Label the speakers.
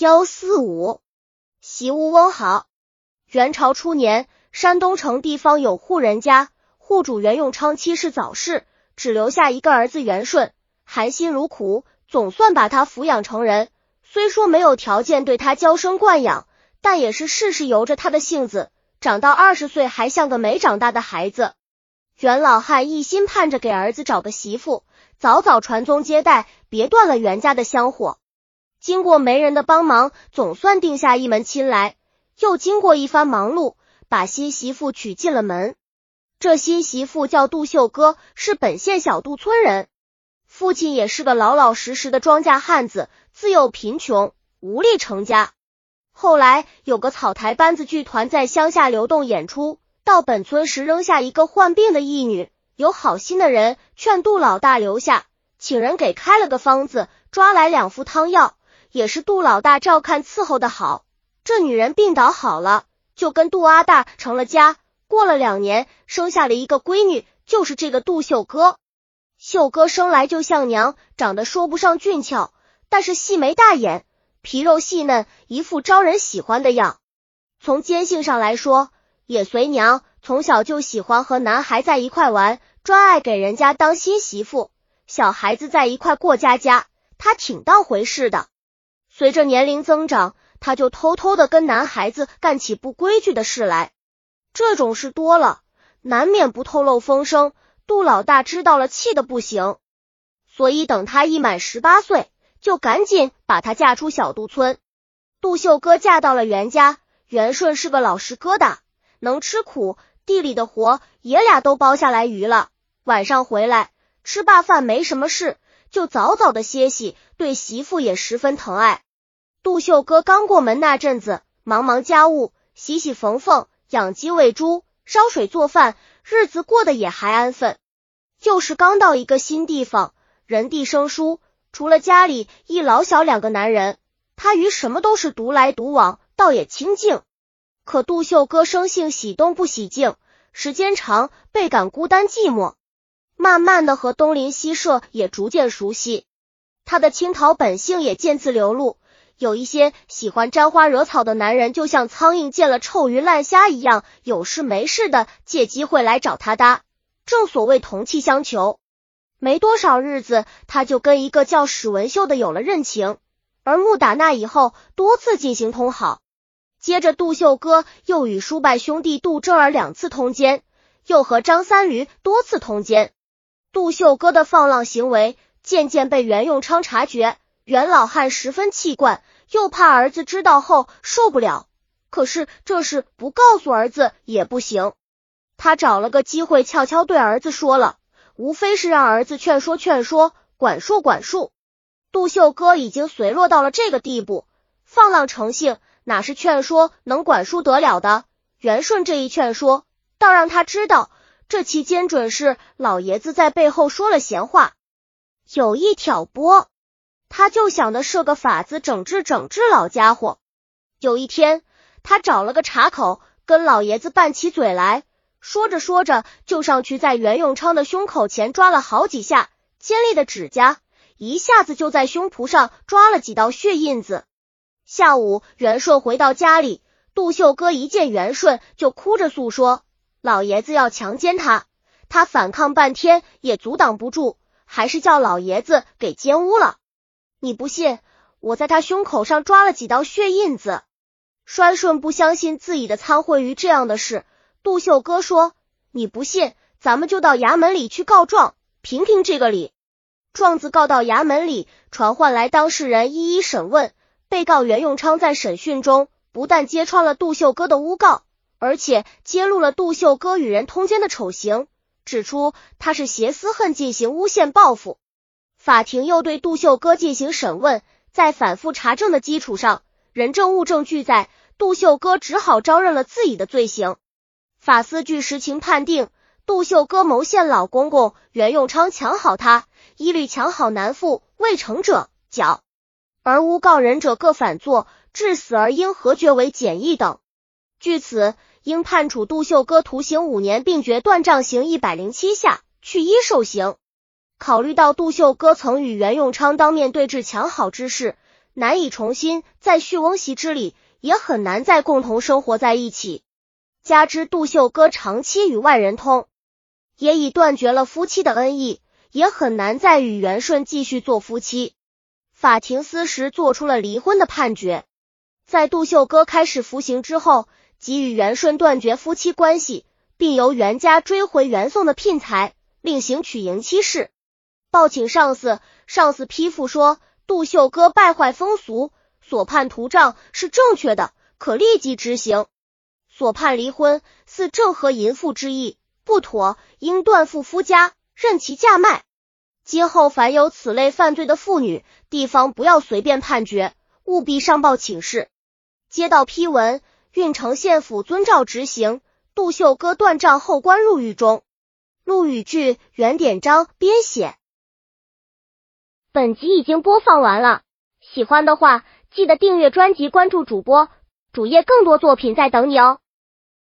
Speaker 1: 幺四五，习屋翁好。元朝初年，山东城地方有户人家，户主袁永昌妻室早逝，只留下一个儿子元顺，含辛茹苦，总算把他抚养成人。虽说没有条件对他娇生惯养，但也是事事由着他的性子，长到二十岁还像个没长大的孩子。袁老汉一心盼着给儿子找个媳妇，早早传宗接代，别断了袁家的香火。经过媒人的帮忙，总算定下一门亲来。又经过一番忙碌，把新媳妇娶进了门。这新媳妇叫杜秀歌，是本县小杜村人。父亲也是个老老实实的庄稼汉子，自幼贫穷，无力成家。后来有个草台班子剧团在乡下流动演出，到本村时扔下一个患病的义女。有好心的人劝杜老大留下，请人给开了个方子，抓来两副汤药。也是杜老大照看伺候的好，这女人病倒好了，就跟杜阿大成了家。过了两年，生下了一个闺女，就是这个杜秀哥。秀哥生来就像娘，长得说不上俊俏，但是细眉大眼，皮肉细嫩，一副招人喜欢的样。从坚性上来说，也随娘，从小就喜欢和男孩在一块玩，专爱给人家当新媳妇。小孩子在一块过家家，他挺当回事的。随着年龄增长，他就偷偷的跟男孩子干起不规矩的事来。这种事多了，难免不透露风声。杜老大知道了，气的不行，所以等他一满十八岁，就赶紧把他嫁出小杜村。杜秀哥嫁到了袁家，袁顺是个老实疙瘩，能吃苦，地里的活爷俩都包下来鱼了。晚上回来吃罢饭，没什么事，就早早的歇息，对媳妇也十分疼爱。杜秀哥刚过门那阵子，忙忙家务，洗洗缝缝，养鸡喂猪，烧水做饭，日子过得也还安分。就是刚到一个新地方，人地生疏，除了家里一老小两个男人，他与什么都是独来独往，倒也清静。可杜秀哥生性喜动不喜静，时间长倍感孤单寂寞。慢慢的和东邻西舍也逐渐熟悉，他的清讨本性也渐次流露。有一些喜欢沾花惹草的男人，就像苍蝇见了臭鱼烂虾一样，有事没事的借机会来找他搭。正所谓同气相求。没多少日子，他就跟一个叫史文秀的有了认情。而木打那以后，多次进行通好。接着，杜秀哥又与叔伯兄弟杜正儿两次通奸，又和张三驴多次通奸。杜秀哥的放浪行为渐渐被袁永昌察觉。袁老汉十分气惯，又怕儿子知道后受不了。可是这事不告诉儿子也不行，他找了个机会悄悄对儿子说了，无非是让儿子劝说劝说，管束管束。杜秀哥已经随落到了这个地步，放浪成性，哪是劝说能管束得了的？袁顺这一劝说，倒让他知道，这期间准是老爷子在背后说了闲话，有意挑拨。他就想的设个法子整治整治老家伙。有一天，他找了个岔口，跟老爷子拌起嘴来，说着说着，就上去在袁永昌的胸口前抓了好几下，尖利的指甲一下子就在胸脯上抓了几道血印子。下午，袁顺回到家里，杜秀哥一见袁顺就哭着诉说，老爷子要强奸他，他反抗半天也阻挡不住，还是叫老爷子给奸污了。你不信？我在他胸口上抓了几道血印子。栓顺不相信自己的参会于这样的事。杜秀哥说：“你不信，咱们就到衙门里去告状，评评这个理。”状子告到衙门里，传唤来当事人一一审问。被告袁永昌在审讯中，不但揭穿了杜秀哥的诬告，而且揭露了杜秀哥与人通奸的丑行，指出他是挟私恨进行诬陷报复。法庭又对杜秀歌进行审问，在反复查证的基础上，人证物证俱在，杜秀歌只好招认了自己的罪行。法司据实情判定，杜秀歌谋陷老公公袁永昌，抢好他，一律强好男妇未成者绞，而诬告人者各反作，致死而应核决为简易等。据此，应判处杜秀歌徒刑五年，并决断杖刑一百零七下，去一受刑。考虑到杜秀歌曾与袁永昌当面对质强好之事，难以重新在续翁席之礼，也很难再共同生活在一起。加之杜秀哥长期与外人通，也已断绝了夫妻的恩义，也很难再与元顺继续做夫妻。法庭司时做出了离婚的判决。在杜秀哥开始服刑之后，即与元顺断绝夫妻关系，并由袁家追回袁宋的聘财，另行娶迎妻室。报请上司，上司批复说杜秀哥败坏风俗，所判图账是正确的，可立即执行。所判离婚似正合淫妇之意，不妥，应断付夫家，任其价卖。今后凡有此类犯罪的妇女，地方不要随便判决，务必上报请示。接到批文，郓城县府遵照执行。杜秀哥断账后关入狱中。陆羽剧原典章编写。
Speaker 2: 本集已经播放完了，喜欢的话记得订阅专辑，关注主播主页，更多作品在等你哦。